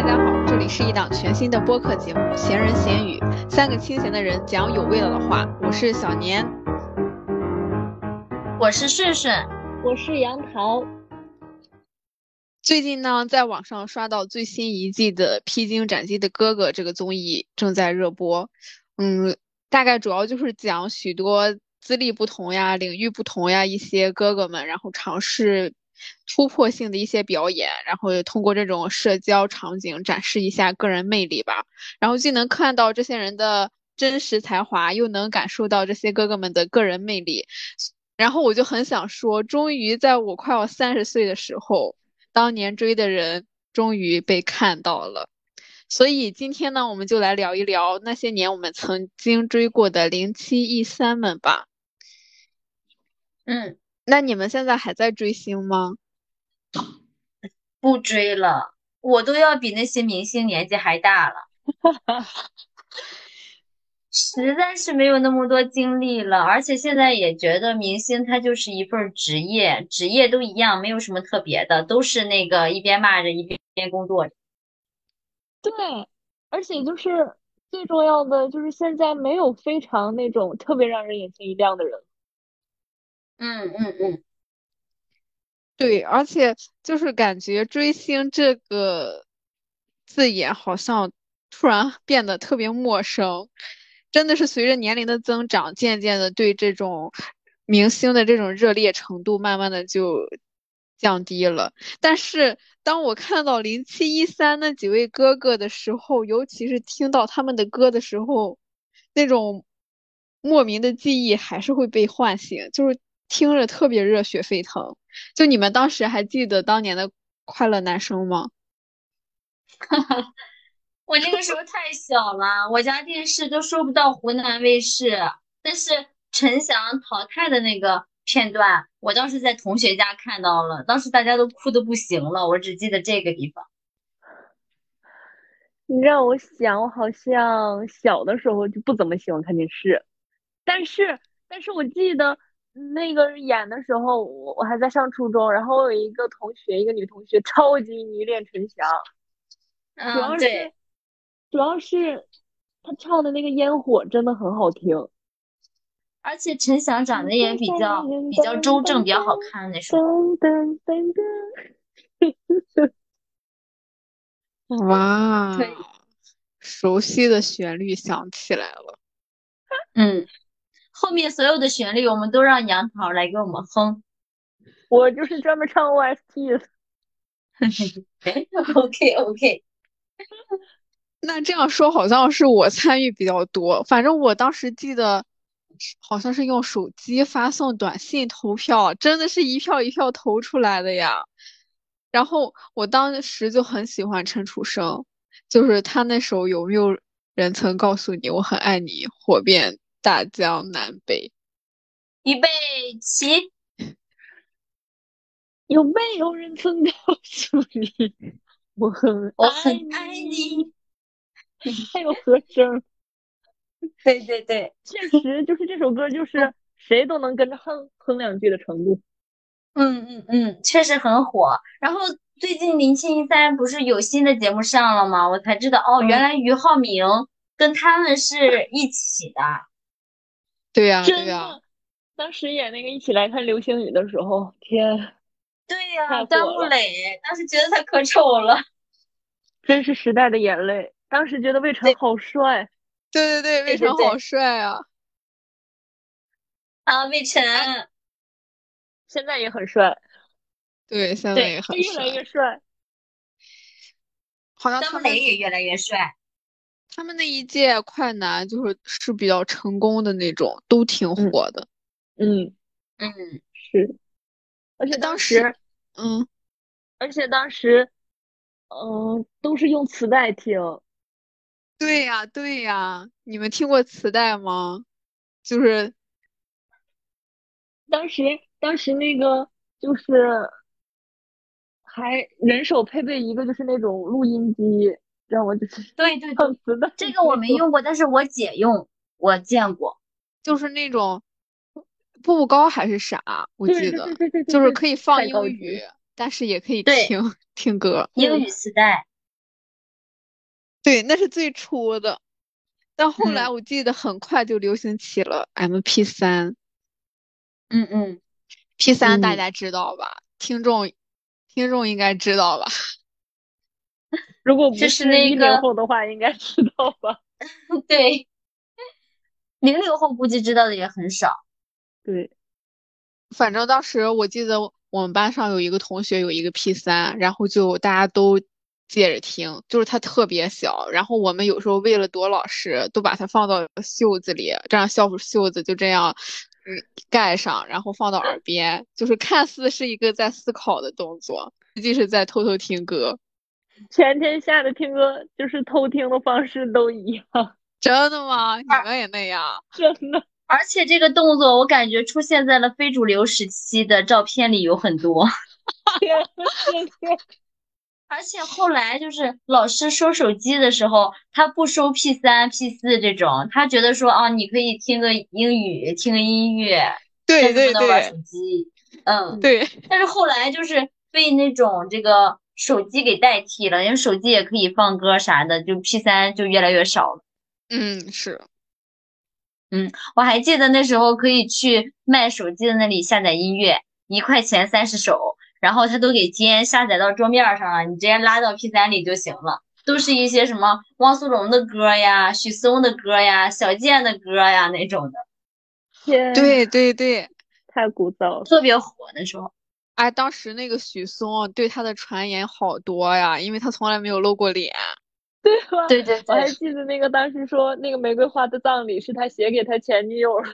大家好，这里是一档全新的播客节目《闲人闲语》，三个清闲的人讲有味道的话。我是小年，我是顺顺，我是杨桃。最近呢，在网上刷到最新一季的《披荆斩棘的哥哥》这个综艺正在热播。嗯，大概主要就是讲许多资历不同呀、领域不同呀一些哥哥们，然后尝试。突破性的一些表演，然后也通过这种社交场景展示一下个人魅力吧。然后既能看到这些人的真实才华，又能感受到这些哥哥们的个人魅力。然后我就很想说，终于在我快要三十岁的时候，当年追的人终于被看到了。所以今天呢，我们就来聊一聊那些年我们曾经追过的零七一三们吧。嗯。那你们现在还在追星吗？不追了，我都要比那些明星年纪还大了，实在是没有那么多精力了。而且现在也觉得明星他就是一份职业，职业都一样，没有什么特别的，都是那个一边骂着一边工作。对，而且就是最重要的就是现在没有非常那种特别让人眼前一亮的人。嗯嗯嗯，对，而且就是感觉追星这个字眼好像突然 变得特别陌生，真的是随着年龄的增长，渐渐的对这种明星的这种热烈程度慢慢的就降低了。但是当我看到零七一三那几位哥哥的时候，尤其是听到他们的歌的时候，那种莫名的记忆还是会被唤醒，就是。听着特别热血沸腾，就你们当时还记得当年的快乐男生吗？哈哈，我那个时候太小了，我家电视都收不到湖南卫视。但是陈翔淘汰的那个片段，我当时在同学家看到了，当时大家都哭的不行了。我只记得这个地方。你让我想，我好像小的时候就不怎么喜欢看电视，但是，但是我记得。那个演的时候，我我还在上初中，然后我有一个同学，一个女同学，超级迷恋陈翔，主要是主要是他唱的那个烟火真的很好听，而且陈翔长得也比较比较周正，比较好看那时候。哇，熟悉的旋律响起来了，嗯。后面所有的旋律，我们都让杨桃来给我们哼。我就是专门唱 OST 的。OK OK。那这样说好像是我参与比较多。反正我当时记得，好像是用手机发送短信投票，真的是一票一票投出来的呀。然后我当时就很喜欢陈楚生，就是他那首有没有人曾告诉你我很爱你，火遍。大江南北，预备起！有没有人曾告诉你我很我很爱你？还有和声，对对对，确实就是这首歌，就是谁都能跟着哼哼两句的程度。嗯嗯嗯，确实很火。然后最近零七一三不是有新的节目上了吗？我才知道哦，原来俞灏明跟他们是一起的。对呀，对呀，当时演那个一起来看流星雨的时候，天，对呀，张木磊，当时觉得他可丑了，真是时代的眼泪。当时觉得魏晨好帅，对对对，魏晨好帅啊！啊，魏晨现在也很帅，对，现在也很帅越来越帅，好像张木磊也越来越帅。他们那一届快男就是是比较成功的那种，都挺火的。嗯嗯是，而且当时嗯，而且当时嗯都是用磁带听。对呀对呀，你们听过磁带吗？就是当时当时那个就是还人手配备一个就是那种录音机。让我就是对对对，这个我没用过，但是我姐用，我见过，就是那种步步高还是啥，我记得就是可以放英语，但是也可以听听歌，英语磁带。对，那是最初的。但后来嗯我记得很快就流行起了 MP 三嗯嗯，，P 三大嗯家知道吧？听众听众应该知道吧？如果不就是是一零那个后的话，应该知道吧？对，零零后估计知道的也很少。对，反正当时我记得我们班上有一个同学有一个 P 三，然后就大家都借着听，就是它特别小，然后我们有时候为了躲老师，都把它放到袖子里，这样校服袖子就这样嗯盖上，然后放到耳边，就是看似是一个在思考的动作，实际是在偷偷听歌。全天下的听歌就是偷听的方式都一样，真的吗？你们也那样？真的。而且这个动作，我感觉出现在了非主流时期的照片里有很多。天天天而且后来就是老师收手机的时候，他不收 P 三、P 四这种，他觉得说啊，你可以听个英语，听个音乐，对对但是不能玩对手机。嗯，对，但是后来就是被那种这个手机给代替了，因为手机也可以放歌啥的，就 P 三就越来越少了。嗯，是。嗯我还记得那时候可以去卖手机的那里下载音乐，一块钱三十首，然后他都给兼下载到桌面上了，你直接拉到 P 三里就行了。都是一些什么汪苏泷的歌呀、许嵩的歌呀、小贱的歌呀那种的，天，对对对，太古早了。特别火那时候。哎，当时那个许嵩对他的传言好多呀，因为他从来没有露过脸。对吧？对对我还，记得那个当时说那个《玫瑰花的葬礼》是他写给他前女友，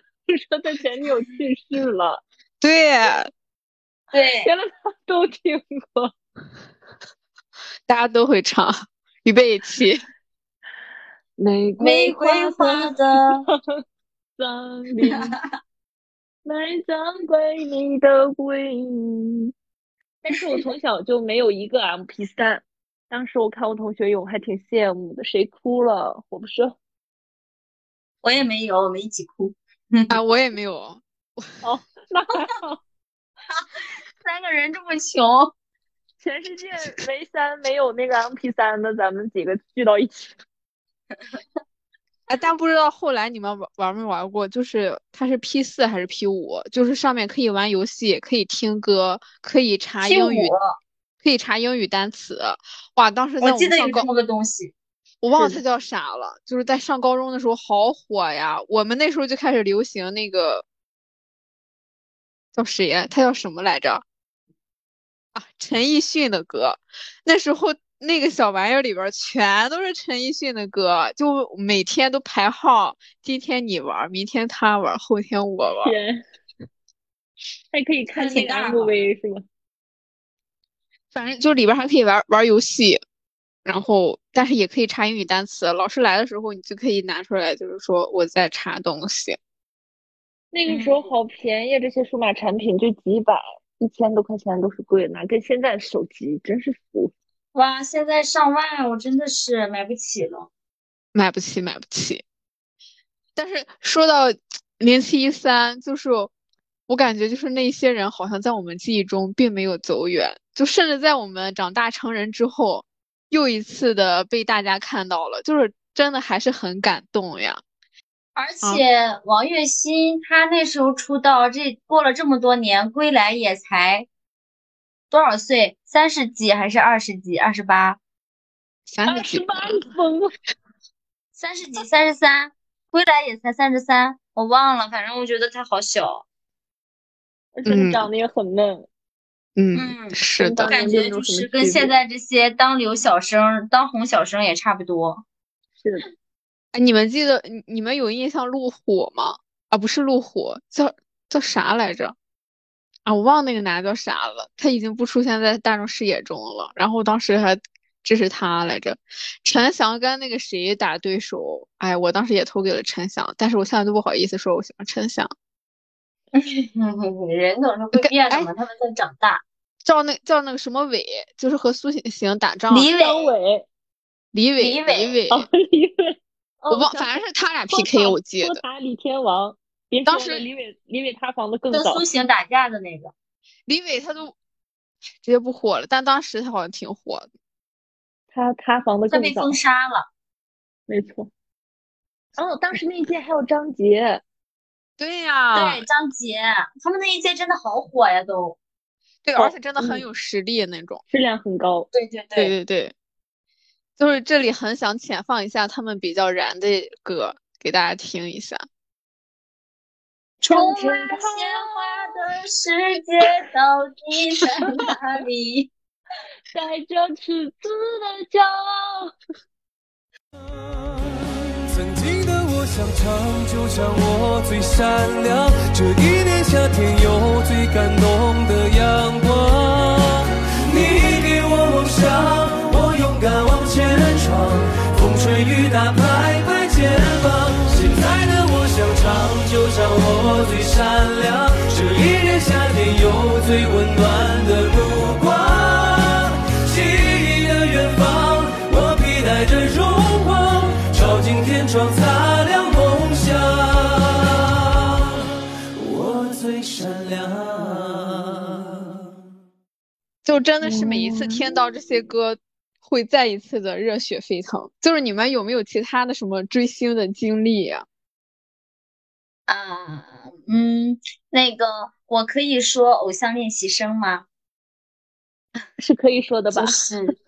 说他前女友去世了，对，对，原来他都听过。大家都会唱，预备起。玫玫瑰花的葬礼，埋葬归你的回忆。但是我从小就没有一个 MP 三，当时我看我同学有，还挺羡慕的。谁哭了？我不是。我也没有，我们一起哭。啊，我也没有。哦，那还好。三个人这么穷，全世界唯三没有那个 MP 三的，咱们几个聚到一起。哎，但不知道后来你们玩玩没玩过，就是它是 P 四还是 P 五？就是上面可以玩游戏，可以听歌，可以查英语，可以查英语单词。哇，当时在我记得有这么个东西。我忘了它叫啥了，就是在上高中的时候好火呀。我们那时候就开始流行那个叫谁呀？他叫什么来着？啊，陈奕迅的歌。那时候那个小玩意儿里边全都是陈奕迅的歌，就每天都排号，今天你玩，明天他玩，后天我玩。天，还可以看那个 MV 是吗？反正就里边还可以玩玩游戏，然后但是也可以查英语单词。老师来的时候，你就可以拿出来，就是说我在查东西。那个时候好便宜，这些数码产品就几百、一千多块钱都是贵的，哪跟现在手机真是服。哇，现在上万，我真的是买不起了。买不起，买不起。但是说到零七一三，就是我感觉就是那些人好像在我们记忆中并没有走远，就甚至在我们长大成人之后，又一次的被大家看到了，就是真的还是很感动呀。而且王栎鑫他那时候出道，这过了这么多年，归来也才多少岁？三十几还是二十几？二十八？三十几二十八疯了，三十几？三十三？归来也才三十三，我忘了，反正我觉得他好小。而且长得也很嫩。嗯，嗯是的我，感觉就是跟现在这些当流小生、当红小生也差不多。是的，哎，你们记得你你们有印象路虎吗？啊，不是路虎，叫叫啥来着？啊，我忘那个男的叫啥了，他已经不出现在大众视野中了。然后当时还支持他来着，陈翔跟那个谁打对手，哎，我当时也投给了陈翔，但是我现在都不好意思说我喜欢陈翔。人总是会变的嘛，他们在长大。叫那叫那个什么伟，就是和苏醒醒打仗，李伟，李伟，李伟李伟，哦，李伟，我忘，哦反正是他俩 PK，我记得。托塔李天王，别当时李伟，李伟塌房的更早跟苏。醒打架的那个。李伟他都直接不火了，但当时他好像挺火的。他塌房的更早他被封。杀了。没错。哦，当时那一届还有张杰，对呀，对张杰，他们那一届真的好火呀，都。对，而且真的很有实力那种，质量很高。对对对对对，就是这里很想浅放一下他们比较燃的歌给大家听一下。充满鲜花的世界到底在哪里？带着赤子的骄傲。曾经的我想唱，就唱我最闪亮。这一年夏天有最感动的阳光。你给我梦想，我勇敢往前闯。风吹雨打，拍拍肩膀。就唱我最闪亮。这一年夏天有最温暖的目光。记忆的远方，我披戴着荣光，照进天窗，擦亮梦想。我最闪亮。就真的是每一次听到这些歌，会再一次的热血沸腾。就是你们有没有其他的什么追星的经历呀？啊，嗯，那个我可以说偶像练习生吗？是可以说的吧？就是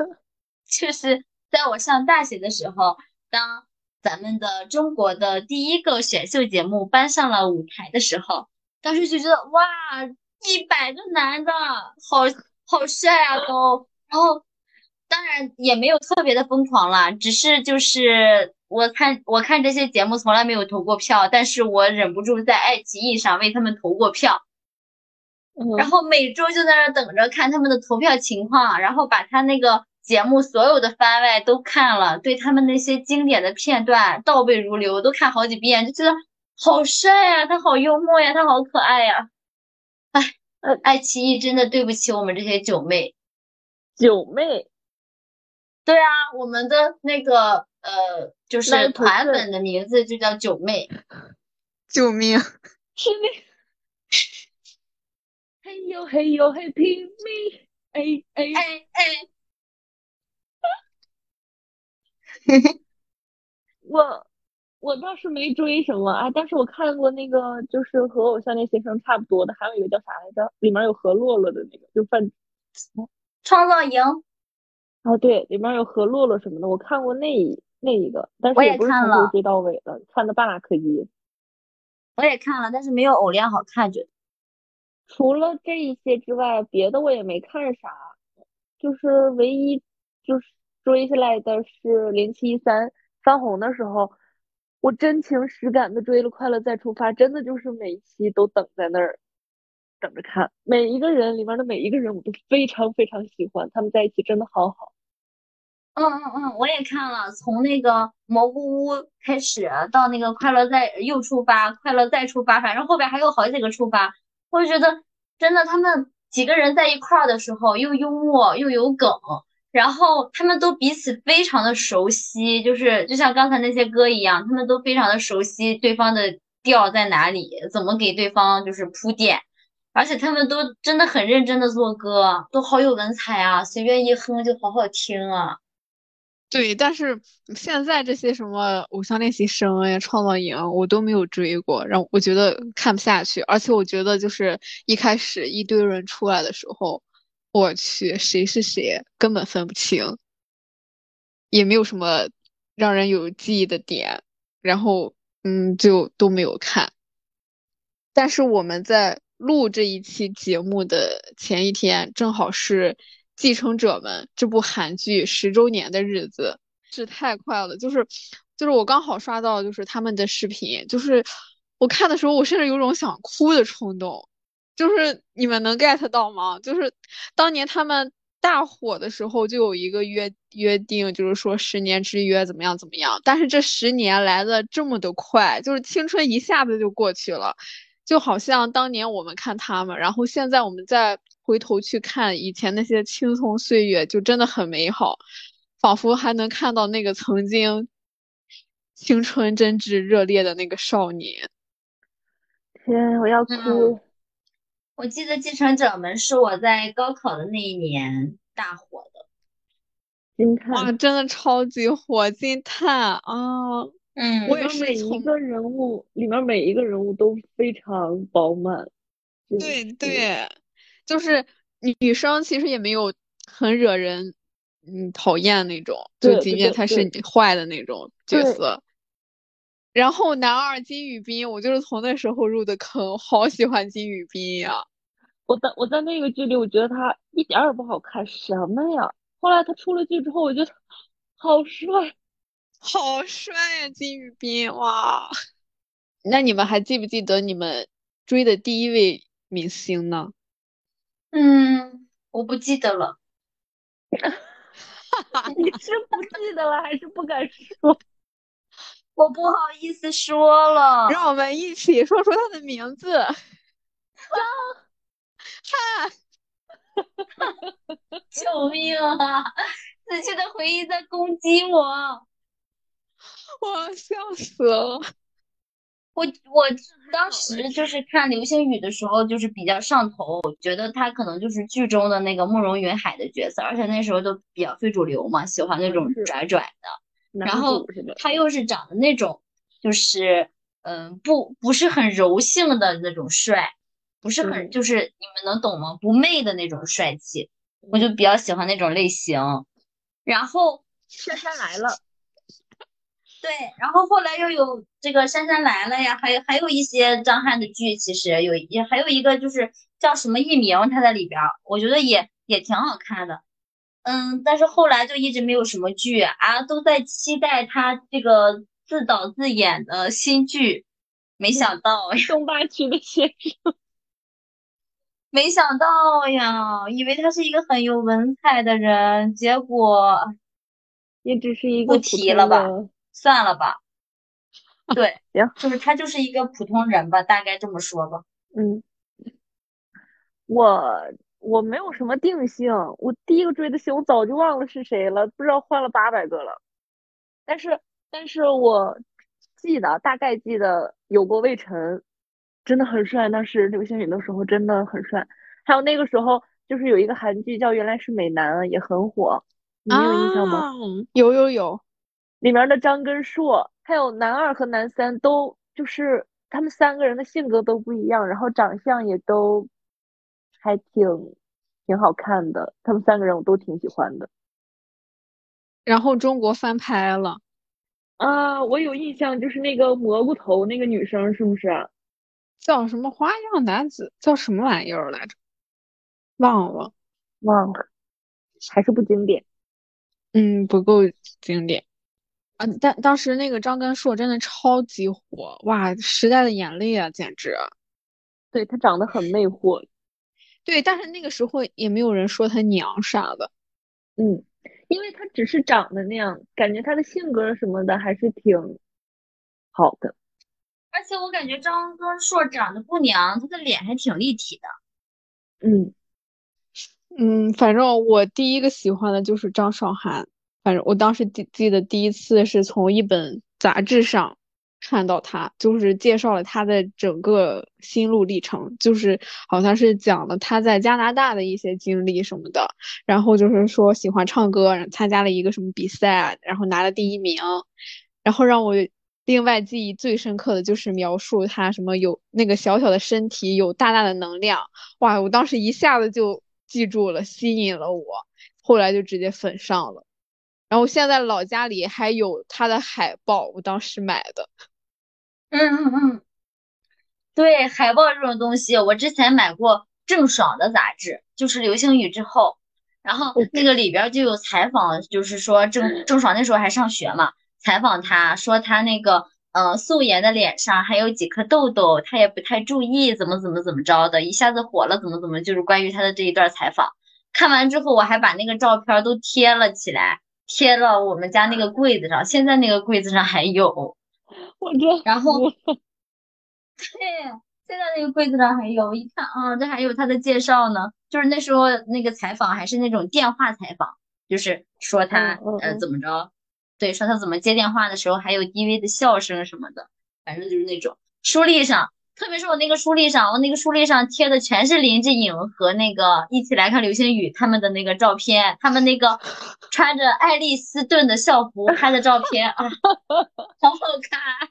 就是在我上大学的时候，当咱们的中国的第一个选秀节目搬上了舞台的时候，当时就觉得哇，一百个男的，好好帅啊都。然后当然也没有特别的疯狂啦，只是就是我看我看这些节目从来没有投过票，但是我忍不住在爱奇艺上为他们投过票。然后每周就在那等着看他们的投票情况，然后把他那个节目所有的番外都看了，对他们那些经典的片段倒背如流，都看好几遍，就觉得好帅呀，他好幽默呀，他好可爱呀。哎，呃，爱奇艺真的对不起我们这些九妹。九妹，对啊，我们的那个呃，就是团粉的名字就叫九妹。救命！是那。嘿呦嘿呦嘿，拼命！哎哎哎哎！嘿嘿，我我倒是没追什么啊，但是我看过那个，就是和偶像练习生差不多的，还有一个叫啥来着？里面有何洛洛的那个，就范创造营。哦，对，里面有何洛洛什么的，我看过那一那一个，但是也不是从头追到尾的，看的半拉柯基。我也看了，但是没有偶练好看，觉得。除了这一些之外，别的我也没看啥，就是唯一就是追下来的是零七一三翻红的时候，我真情实感的追了《快乐再出发》，真的就是每一期都等在那儿等着看，每一个人里面的每一个人我都非常非常喜欢，他们在一起真的好好。嗯嗯嗯，我也看了，从那个蘑菇屋开始到那个快乐再又出发，快乐再出发，反正后边还有好几个出发。我就觉得，真的，他们几个人在一块儿的时候，又幽默又有梗，然后他们都彼此非常的熟悉，就是就像刚才那些歌一样，他们都非常的熟悉对方的调在哪里，怎么给对方就是铺垫，而且他们都真的很认真的做歌，都好有文采啊，随便一哼就好好听啊。对，但是现在这些什么偶像练习生呀、创造营，我都没有追过，让我觉得看不下去。而且我觉得，就是一开始一堆人出来的时候，我去谁是谁根本分不清，也没有什么让人有记忆的点，然后嗯，就都没有看。但是我们在录这一期节目的前一天，正好是。继承者们这部韩剧十周年的日子是太快了，就是就是我刚好刷到就是他们的视频，就是我看的时候我甚至有种想哭的冲动，就是你们能 get 到吗？就是当年他们大火的时候就有一个约约定，就是说十年之约怎么样怎么样，但是这十年来的这么的快，就是青春一下子就过去了，就好像当年我们看他们，然后现在我们在。回头去看以前那些青葱岁月，就真的很美好，仿佛还能看到那个曾经青春真挚热烈的那个少年。天，我要哭！我记得《继承者们》是我在高考的那一年大火的。金哇，叹。真的超级火，金叹啊！嗯，我也是每一个人物，里面每一个人物都非常饱满。真对，对，就是女女生其实也没有很惹人嗯讨厌那种，就即便他是对坏的那种角色。然后男二金宇彬，我就是从那时候入的坑，好喜欢金宇彬呀。我在我在那个剧里，我觉得他一点儿也不好看，什么呀？后来他出了剧之后，我觉得好帅。好帅呀，金宇彬！哇，那你们还记不记得你们追的第一位明星呢？嗯，我不记得了。你是不记得了，还是不敢说？我不好意思说了。让我们一起说出他的名字。救命啊！死去的回忆在攻击我。我笑死了。我我当时就是看流星雨的时候，就是比较上头，我觉得他可能就是剧中的那个慕容云海的角色，而且那时候都比较非主流嘛，喜欢那种拽拽的。然后？他又是长得那种，就是嗯，不不是很柔性的那种帅，不是很嗯就是你们能懂吗？不媚的那种帅气，我就比较喜欢那种类型。然后姗姗来了，对，然后后来又有这个姗姗来了呀，还有还有一些张翰的剧，其实有也还有一个就是叫什么艺名，他在里边，我觉得也也挺好看的。嗯，但是后来就一直没有什么剧啊，都在期待他这个自导自演的新剧，没想到呀，东八区的先生。没想到呀，以为他是一个很有文采的人，结果也只是一个不提了吧的算了吧。对，行就是他就是一个普通人吧，大概这么说吧。嗯，我我没有什么定性，我第一个追的星我早就忘了是谁了，不知道换了八百个了。但是但是我记得大概记得有过魏晨，真的很帅，那是流星雨的时候真的很帅。还有那个时候就是有一个韩剧叫《原来是美男》，也很火，你们有印象吗？啊，有有有，里面的张根硕，还有男二和男三都就是他们三个人的性格都不一样，然后长相也都还挺挺好看的，他们三个人我都挺喜欢的。然后中国翻拍了，啊，我有印象，就是那个蘑菇头那个女生是不是啊？叫什么花样男子，叫什么玩意儿来着？忘了。忘了，还是不经典。嗯，不够经典啊！但当时那个张根硕真的超级火，哇，时代的眼泪啊，简直！对，他长得很魅惑，对，但是那个时候也没有人说他娘啥的。嗯，因为他只是长得那样，感觉他的性格什么的还是挺好的。而且我感觉张根硕长得不娘，他的脸还挺立体的。嗯，嗯，反正我第一个喜欢的就是张韶涵。反正我当时记记得第一次是从一本杂志上看到他，就是介绍了他的整个心路历程，就是好像是讲了他在加拿大的一些经历什么的。然后就是说喜欢唱歌，参加了一个什么比赛，然后拿了第一名。然后让我另外记忆最深刻的就是描述他什么有那个小小的身体有大大的能量，哇！我当时一下子就记住了，吸引了我，后来就直接粉上了。然后现在老家里还有他的海报，我当时买的。嗯嗯嗯，对，海报这种东西，我之前买过郑爽的杂志，就是流星雨之后，然后那个里边就有采访，就是说郑郑爽那时候还上学嘛，采访她说她那个呃素颜的脸上还有几颗痘痘，她也不太注意，怎么怎么怎么着的，一下子火了，怎么怎么，就是关于她的这一段采访。看完之后，我还把那个照片都贴了起来，贴了我们家那个柜子上，现在那个柜子上还有。我这然后对，现在那个柜子上还有，一看啊，这还有他的介绍呢。就是那时候那个采访还是那种电话采访，就是说他呃嗯嗯嗯怎么着，对，说他怎么接电话的时候还有低微的笑声什么的，反正就是那种。书立上特别是我那个书立上，我那个书立上贴的全是林志颖和那个一起来看流星雨他们的那个照片，他们那个穿着爱丽丝顿的校服拍的照片啊，好好看。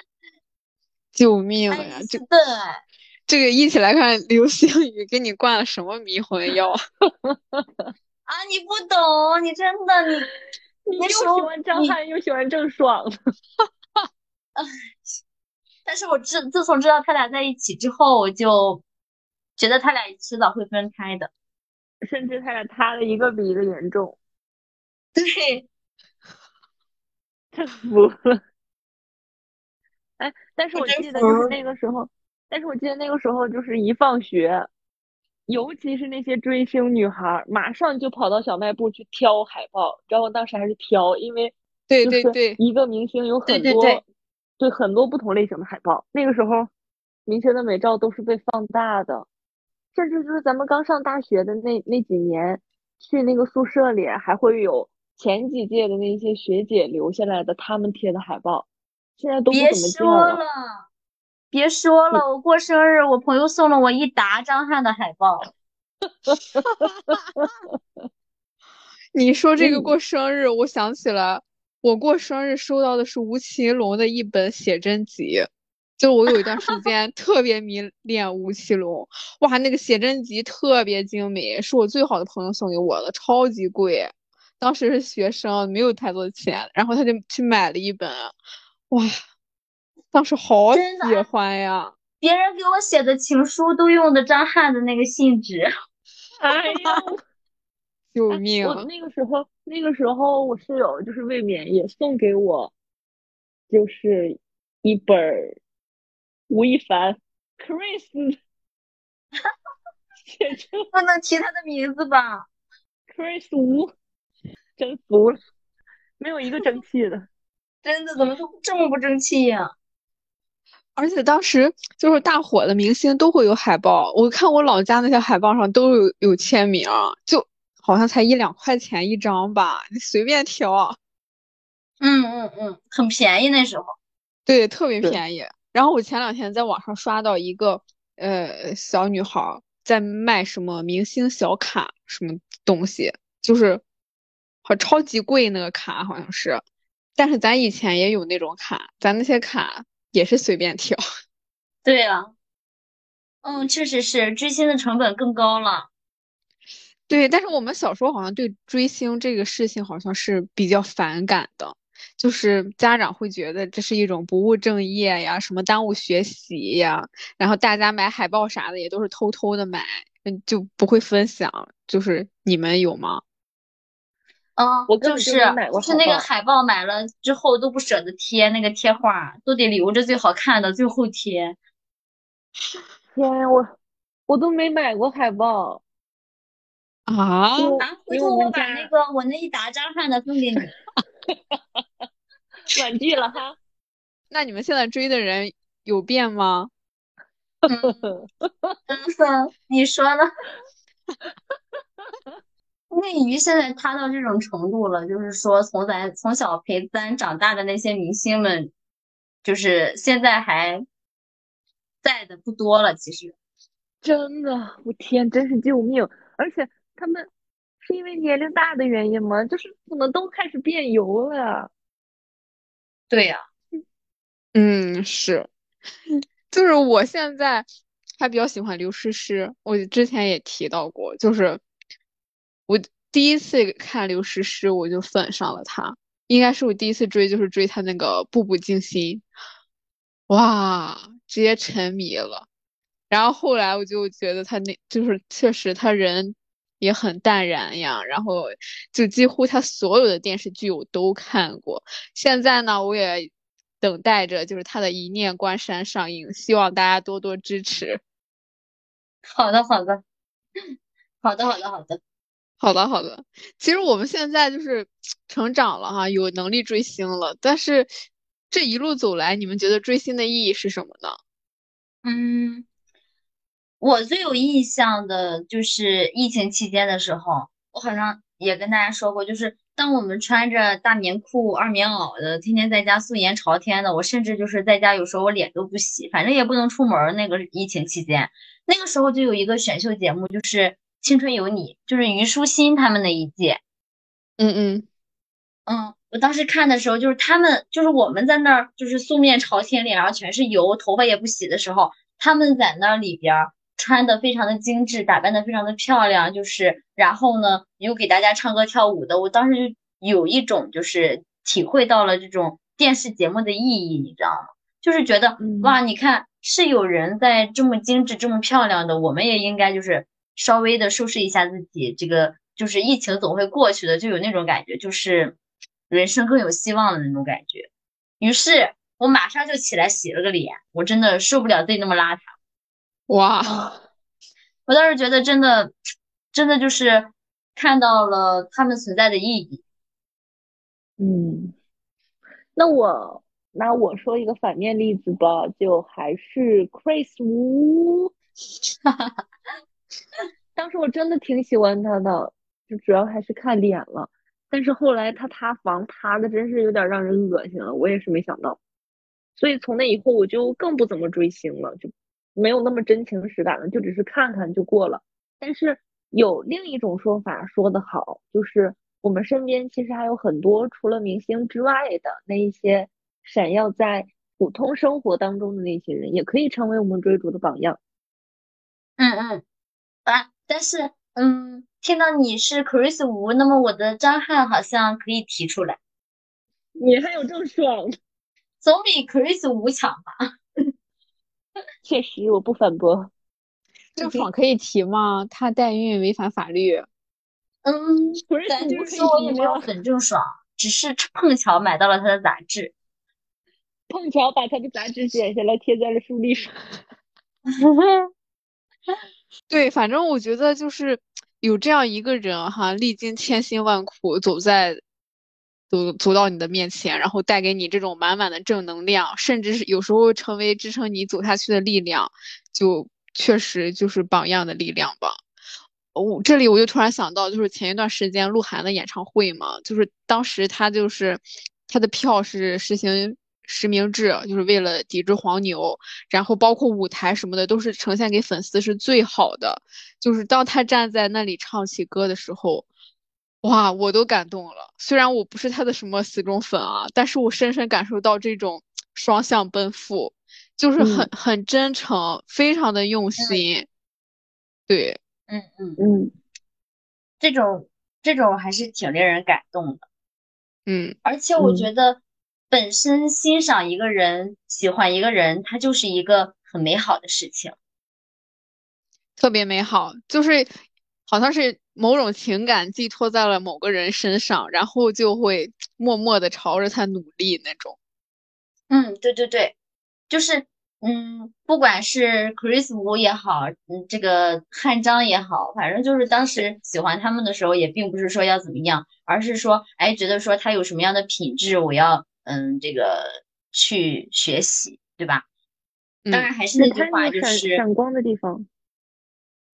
救命爱呀！这顿，哎，这个一起来看流星雨，给你灌了什么迷魂药？啊，你不懂，你真的你你又喜欢张翰，又喜欢郑爽，但是我自自从知道他俩在一起之后，我就觉得他俩迟早会分开的。甚至他俩塌的一个比一个严重，对，真服了。哎，但是我记得就是那个时候，但是我记得那个时候就是一放学，尤其是那些追星女孩儿，马上就跑到小卖部去挑海报。然后当时还是挑，因为对对对，一个明星有很多对很多不同类型的海报。那个时候，明星的美照都是被放大的，甚至就是咱们刚上大学的那那几年，去那个宿舍里还会有前几届的那些学姐留下来的他们贴的海报，现在都不别怎么见说了。别说了，我过生日，我朋友送了我一沓张翰的海报。你说这个嗯过生日，我想起了我过生日收到的是吴奇隆的一本写真集，就我有一段时 间特别迷恋吴奇隆，哇，那个写真集特别精美，是我最好的朋友送给我的，超级贵，当时是学生，没有太多的钱，然后他就去买了一本，哇，当时好喜欢呀，别人给我写的情书都用的张翰的那个信纸，哎呀，救命！我那个时候，那个时候我室友就是未免也送给我，就是一本吴亦凡 Chris 写成不能提他的名字吧？Chris 吴，真 服了，没有一个争气的。真的，怎么都这么不争气呀、而且当时就是大火的明星都会有海报，我看我老家那些海报上都有有签名，就好像才一两块钱一张吧，你随便挑，嗯嗯嗯，很便宜那时候。对，特别便宜。然后我前两天在网上刷到一个呃小女孩儿在卖什么明星小卡什么东西，就是好超级贵那个卡好像是，但是咱以前也有那种卡，咱那些卡也是随便挑。对啊，嗯，确实是追星的成本更高了。对，但是我们小时候好像对追星这个事情好像是比较反感的，就是家长会觉得这是一种不务正业呀，什么耽误学习呀，然后大家买海报啥的也都是偷偷的买，嗯，就不会分享。就是你们有吗？嗯，我就就是是那个海报海报买了之后都不舍得贴那个贴画，都得留着最好看的最后贴。天呀，我我都没买过海报，啊，回头我把那个我那一沓张翰的送给你。婉拒了哈。那你们现在追的人有变吗？嗯，嗯，你说呢？内娱现在塌到这种程度了，就是说从咱从小陪咱长大的那些明星们，就是现在还在的不多了。其实，真的，我天，真是救命！而且他们是因为年龄大的原因吗？就是怎么都开始变油了呀？对呀、嗯，是，就是我现在还比较喜欢刘诗诗，我之前也提到过，就是我第一次看刘诗诗，我就粉上了她，应该是我第一次追，就是追她那个《步步惊心》，哇，直接沉迷了。然后后来我就觉得她那就是确实她人也很淡然呀，然后就几乎他所有的电视剧我都看过。现在呢，我也等待着就是他的《一念关山》上映，希望大家多多支持。好的，好的，好的，好的，好的。好的，好的。其实我们现在就是成长了哈，有能力追星了，但是这一路走来，你们觉得追星的意义是什么呢？嗯，我最有印象的就是疫情期间的时候，我好像也跟大家说过，就是当我们穿着大棉裤、二棉袄的，天天在家素颜朝天的，我甚至就是在家有时候我脸都不洗，反正也不能出门。那个疫情期间，那个时候就有一个选秀节目，就是《青春有你》，就是虞书欣他们那一届。嗯嗯嗯，我当时看的时候，就是他们，就是我们在那儿，就是素面朝天，脸上全是油，头发也不洗的时候，他们在那里边儿穿的非常的精致，打扮的非常的漂亮，就是然后呢，又给大家唱歌跳舞的，我当时就有一种就是体会到了这种电视节目的意义，你知道吗？就是觉得嗯哇，你看是有人在这么精致、这么漂亮的，我们也应该就是稍微的收拾一下自己，这个就是疫情总会过去的，就有那种感觉，就是人生更有希望的那种感觉。于是我马上就起来洗了个脸，我真的受不了自己那么邋遢。哇，我当时觉得真的，真的就是看到了他们存在的意义。嗯，那我那我说一个反面例子吧，就还是 Chris Wu，当时我真的挺喜欢他的，就主要还是看脸了。但是后来他塌房塌的真是有点让人恶心了，我也是没想到。所以从那以后我就更不怎么追星了，就没有那么真情实感了，就只是看看就过了。但是有另一种说法说得好，就是我们身边其实还有很多除了明星之外的那一些闪耀在普通生活当中的那些人，也可以成为我们追逐的榜样。嗯嗯，啊，但是嗯，听到你是 Chris 吴，那么我的张翰好像可以提出来，你还有这么爽？总比 Chris 吴强吧？确实，我不反驳。郑爽可以提吗？她代孕违反法律。嗯，Chris 咱就是说我也没有吗很郑爽，只是碰巧买到了她的杂志。碰巧把她的杂志剪下来贴在了书立上。对，反正我觉得就是有这样一个人哈，历经千辛万苦走在走走到你的面前，然后带给你这种满满的正能量，甚至是有时候成为支撑你走下去的力量，就确实就是榜样的力量吧。我这里我就突然想到，就是前一段时间鹿晗的演唱会嘛，就是当时他就是他的票是实行实名制，就是为了抵制黄牛，然后包括舞台什么的都是呈现给粉丝是最好的。就是当他站在那里唱起歌的时候，哇，我都感动了。虽然我不是他的什么死忠粉啊，但是我深深感受到这种双向奔赴，就是很很真诚，非常的用心。对，嗯嗯，嗯，这种这种还是挺令人感动的。嗯，而且我嗯觉得，本身欣赏一个人、喜欢一个人，他就是一个很美好的事情。特别美好，就是好像是某种情感寄托在了某个人身上，然后就会默默的朝着他努力那种。嗯，对对对，就是嗯，不管是 Chris 吴也好，嗯，这个汉章也好，反正就是当时喜欢他们的时候，也并不是说要怎么样，而是说，哎，觉得说他有什么样的品质，我要嗯，这个去学习，对吧？当嗯然还是那句话，就是闪光的地方。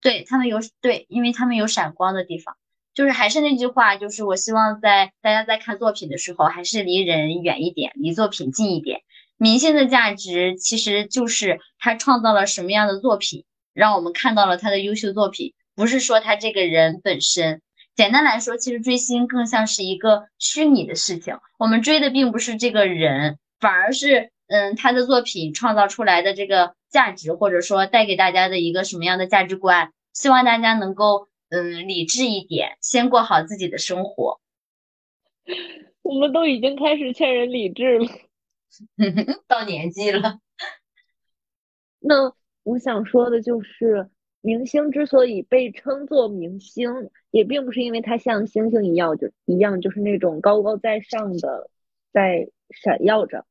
对他们有对，因为他们有闪光的地方。就是还是那句话，就是我希望在大家在看作品的时候，还是离人远一点，离作品近一点。明星的价值其实就是他创造了什么样的作品，让我们看到了他的优秀作品，不是说他这个人本身。简单来说，其实追星更像是一个虚拟的事情，我们追的并不是这个人，反而是嗯他的作品创造出来的这个价值，或者说带给大家的一个什么样的价值观。希望大家能够嗯理智一点，先过好自己的生活。我们都已经开始劝人理智了。到年纪了，那我想说的就是，明星之所以被称作明星，也并不是因为他像星星一样，就一样就是那种高高在上的，在闪耀着。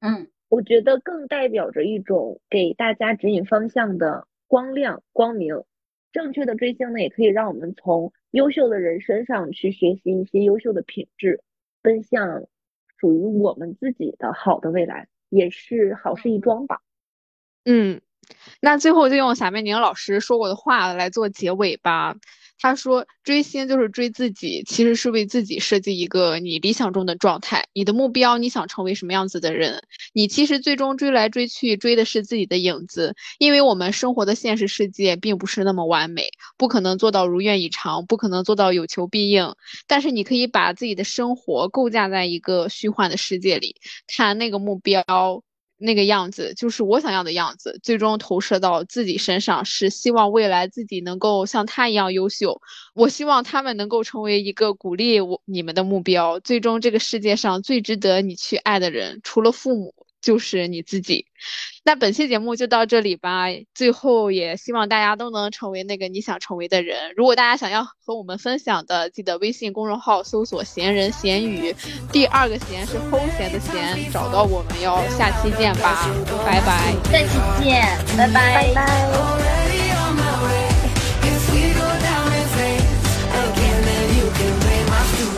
嗯我觉得更代表着一种给大家指引方向的光亮、光明。正确的追星呢，也可以让我们从优秀的人身上去学习一些优秀的品质，奔向属于我们自己的好的未来，也是好事一桩吧。嗯，那最后就用撒贝宁老师说过的话来做结尾吧。他说：“追星就是追自己，其实是为自己设计一个你理想中的状态。你的目标，你想成为什么样子的人？你其实最终追来追去，追的是自己的影子。因为我们生活的现实世界并不是那么完美，不可能做到如愿以偿，不可能做到有求必应。但是你可以把自己的生活构架在一个虚幻的世界里，看那个目标。”那个样子就是我想要的样子，最终投射到自己身上，是希望未来自己能够像他一样优秀。我希望他们能够成为一个鼓励我你们的目标。最终，这个世界上最值得你去爱的人，除了父母。就是你自己，那本期节目就到这里吧。最后也希望大家都能成为那个你想成为的人。如果大家想要和我们分享的，记得微信公众号搜索“闲人闲语”，第二个“闲”是齁闲的“闲”，找到我们哟。下期见吧，拜拜。下期见，拜拜拜拜。